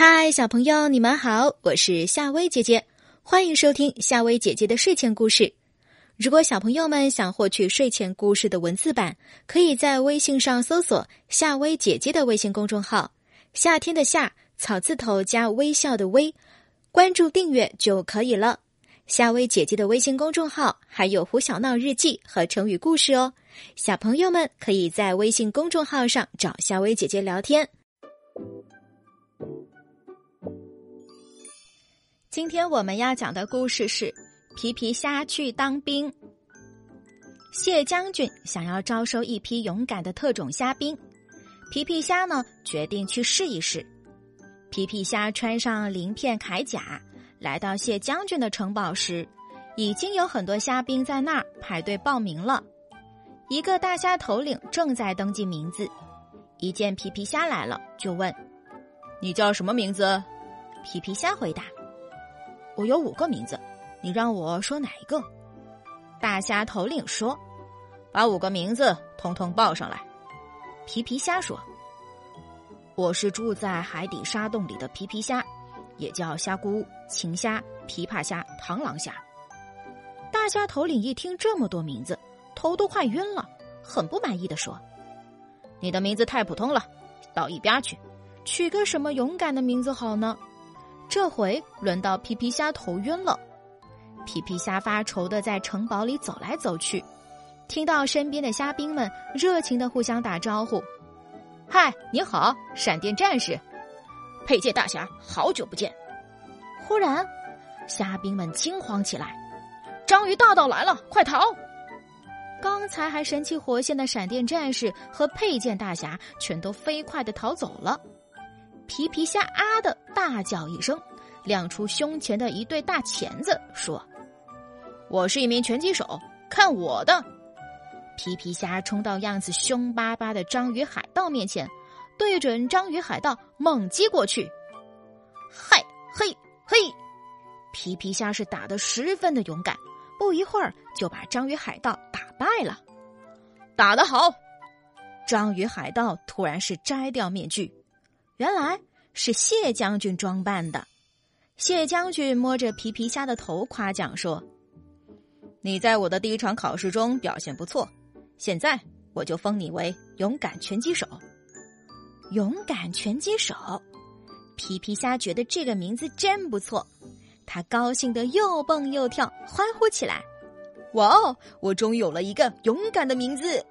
嗨，小朋友，你们好，我是夏薇姐姐，欢迎收听夏薇姐姐的睡前故事。如果小朋友们想获取睡前故事的文字版，可以在微信上搜索“夏薇姐姐”的微信公众号“夏天的夏草字头加微笑的微”，关注订阅就可以了。夏薇姐姐的微信公众号还有胡小闹日记和成语故事哦，小朋友们可以在微信公众号上找夏薇姐姐聊天。今天我们要讲的故事是。皮皮虾去当兵。谢将军想要招收一批勇敢的特种虾兵，皮皮虾呢决定去试一试。皮皮虾穿上鳞片铠甲，来到谢将军的城堡时，已经有很多虾兵在那儿排队报名了。一个大虾头领正在登记名字，一见皮皮虾来了，就问：“你叫什么名字？”皮皮虾回答：“我有五个名字。”你让我说哪一个？大虾头领说：“把五个名字通通报上来。”皮皮虾说：“我是住在海底沙洞里的皮皮虾，也叫虾姑、青虾、琵琶虾、螳螂虾。”大虾头领一听这么多名字，头都快晕了，很不满意的说：“你的名字太普通了，到一边去，取个什么勇敢的名字好呢？”这回轮到皮皮虾头晕了。皮皮虾发愁的在城堡里走来走去，听到身边的虾兵们热情的互相打招呼：“嗨，你好，闪电战士，佩剑大侠，好久不见！”忽然，虾兵们惊慌起来：“章鱼大盗来了，快逃！”刚才还神气活现的闪电战士和佩剑大侠全都飞快的逃走了。皮皮虾啊的大叫一声，亮出胸前的一对大钳子，说。我是一名拳击手，看我的！皮皮虾冲到样子凶巴巴的章鱼海盗面前，对准章鱼海盗猛击过去。嗨嘿嘿！皮皮虾是打得十分的勇敢，不一会儿就把章鱼海盗打败了。打得好！章鱼海盗突然是摘掉面具，原来是谢将军装扮的。谢将军摸着皮皮虾的头，夸奖说。你在我的第一场考试中表现不错，现在我就封你为勇敢拳击手。勇敢拳击手，皮皮虾觉得这个名字真不错，他高兴的又蹦又跳，欢呼起来。哇哦，我终于有了一个勇敢的名字！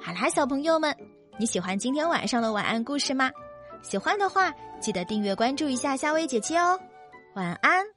好啦，小朋友们，你喜欢今天晚上的晚安故事吗？喜欢的话，记得订阅关注一下夏薇姐姐哦。晚安。